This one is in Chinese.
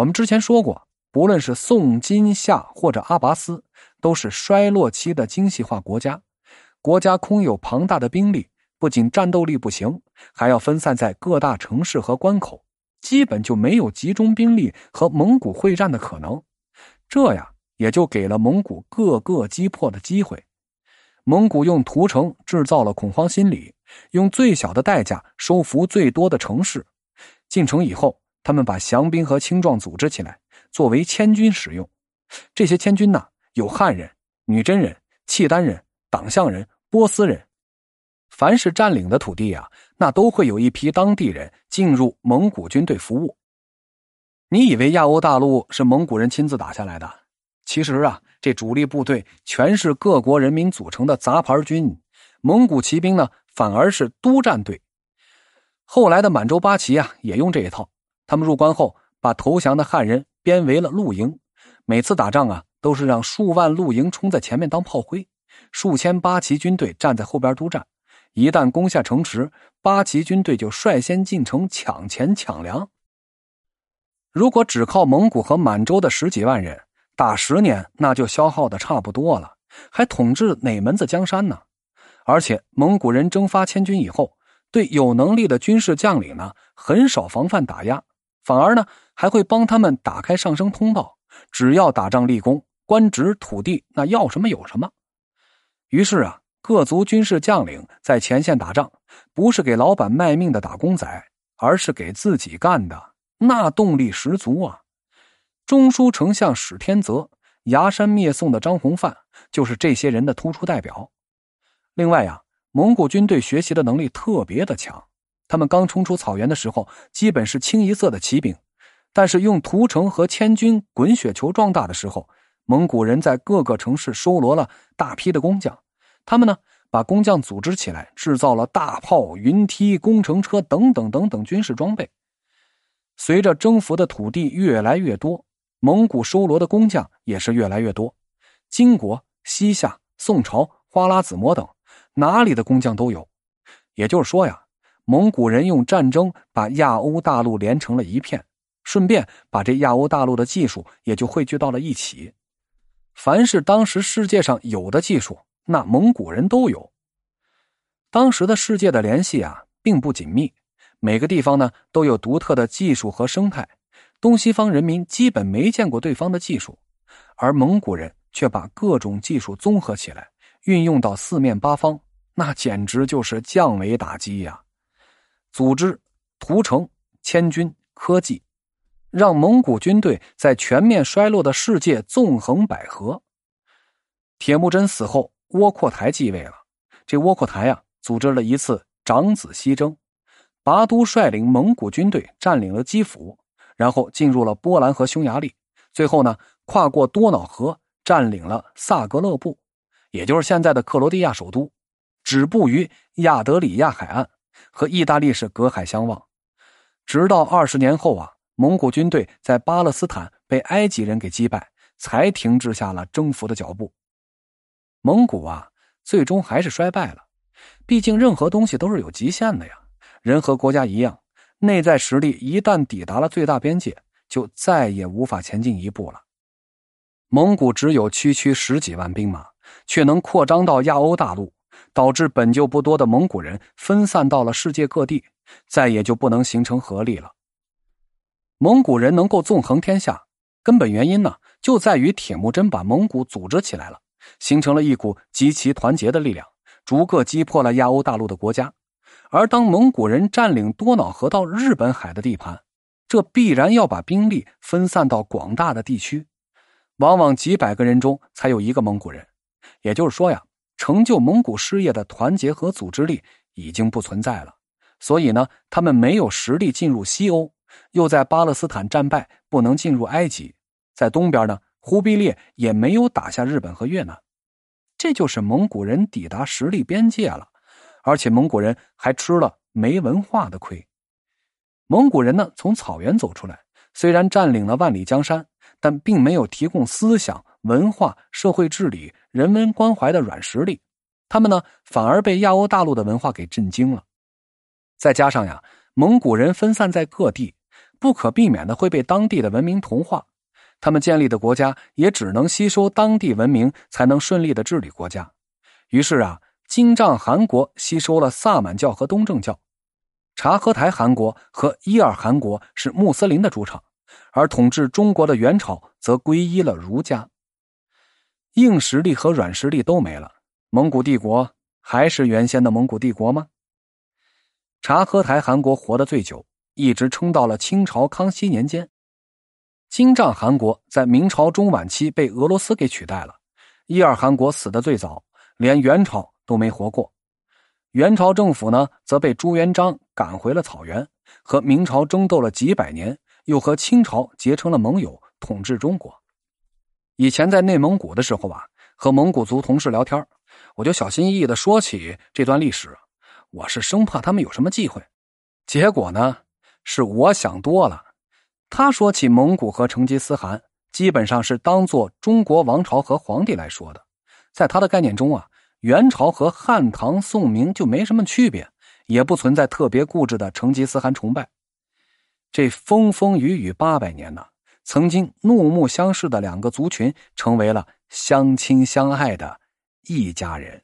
我们之前说过，不论是宋、金、夏或者阿拔斯，都是衰落期的精细化国家，国家空有庞大的兵力，不仅战斗力不行，还要分散在各大城市和关口，基本就没有集中兵力和蒙古会战的可能。这样也就给了蒙古各个击破的机会。蒙古用屠城制造了恐慌心理，用最小的代价收服最多的城市。进城以后，他们把降兵和青壮组织起来，作为千军使用。这些千军呢，有汉人、女真人、契丹人、党项人、波斯人。凡是占领的土地啊，那都会有一批当地人进入蒙古军队服务。你以为亚欧大陆是蒙古人亲自打下来的？其实啊。这主力部队全是各国人民组成的杂牌军，蒙古骑兵呢反而是督战队。后来的满洲八旗啊也用这一套，他们入关后把投降的汉人编为了露营，每次打仗啊都是让数万露营冲在前面当炮灰，数千八旗军队站在后边督战。一旦攻下城池，八旗军队就率先进城抢钱抢粮。如果只靠蒙古和满洲的十几万人，打十年，那就消耗的差不多了，还统治哪门子江山呢？而且蒙古人征发千军以后，对有能力的军事将领呢，很少防范打压，反而呢，还会帮他们打开上升通道。只要打仗立功，官职土地，那要什么有什么。于是啊，各族军事将领在前线打仗，不是给老板卖命的打工仔，而是给自己干的，那动力十足啊。中书丞相史天泽、崖山灭宋的张弘范就是这些人的突出代表。另外呀，蒙古军队学习的能力特别的强。他们刚冲出草原的时候，基本是清一色的骑兵，但是用屠城和千军滚雪球壮大的时候，蒙古人在各个城市收罗了大批的工匠。他们呢，把工匠组织起来，制造了大炮、云梯、工程车等等等等军事装备。随着征服的土地越来越多。蒙古收罗的工匠也是越来越多，金国、西夏、宋朝、花剌子模等哪里的工匠都有。也就是说呀，蒙古人用战争把亚欧大陆连成了一片，顺便把这亚欧大陆的技术也就汇聚到了一起。凡是当时世界上有的技术，那蒙古人都有。当时的世界的联系啊，并不紧密，每个地方呢都有独特的技术和生态。东西方人民基本没见过对方的技术，而蒙古人却把各种技术综合起来，运用到四面八方，那简直就是降维打击呀！组织、屠城、迁军、科技，让蒙古军队在全面衰落的世界纵横捭阖。铁木真死后，窝阔台继位了。这窝阔台呀，组织了一次长子西征，拔都率领蒙古军队占领了基辅。然后进入了波兰和匈牙利，最后呢，跨过多瑙河，占领了萨格勒布，也就是现在的克罗地亚首都，止步于亚德里亚海岸，和意大利是隔海相望。直到二十年后啊，蒙古军队在巴勒斯坦被埃及人给击败，才停滞下了征服的脚步。蒙古啊，最终还是衰败了。毕竟任何东西都是有极限的呀，人和国家一样。内在实力一旦抵达了最大边界，就再也无法前进一步了。蒙古只有区区十几万兵马，却能扩张到亚欧大陆，导致本就不多的蒙古人分散到了世界各地，再也就不能形成合力了。蒙古人能够纵横天下，根本原因呢，就在于铁木真把蒙古组织起来了，形成了一股极其团结的力量，逐个击破了亚欧大陆的国家。而当蒙古人占领多瑙河到日本海的地盘，这必然要把兵力分散到广大的地区，往往几百个人中才有一个蒙古人。也就是说呀，成就蒙古事业的团结和组织力已经不存在了。所以呢，他们没有实力进入西欧，又在巴勒斯坦战败，不能进入埃及。在东边呢，忽必烈也没有打下日本和越南。这就是蒙古人抵达实力边界了。而且蒙古人还吃了没文化的亏。蒙古人呢，从草原走出来，虽然占领了万里江山，但并没有提供思想、文化、社会治理、人文关怀的软实力。他们呢，反而被亚欧大陆的文化给震惊了。再加上呀，蒙古人分散在各地，不可避免的会被当地的文明同化。他们建立的国家也只能吸收当地文明，才能顺利的治理国家。于是啊，金帐汗国吸收了萨满教和东正教，察合台汗国和伊尔汗国是穆斯林的主场，而统治中国的元朝则皈依了儒家。硬实力和软实力都没了，蒙古帝国还是原先的蒙古帝国吗？察合台汗国活得最久，一直撑到了清朝康熙年间。金帐汗国在明朝中晚期被俄罗斯给取代了，伊尔汗国死的最早，连元朝都没活过。元朝政府呢，则被朱元璋赶回了草原，和明朝争斗了几百年，又和清朝结成了盟友，统治中国。以前在内蒙古的时候吧，和蒙古族同事聊天，我就小心翼翼的说起这段历史，我是生怕他们有什么忌讳。结果呢，是我想多了。他说起蒙古和成吉思汗，基本上是当做中国王朝和皇帝来说的。在他的概念中啊，元朝和汉唐宋明就没什么区别，也不存在特别固执的成吉思汗崇拜。这风风雨雨八百年呢，曾经怒目相视的两个族群，成为了相亲相爱的一家人。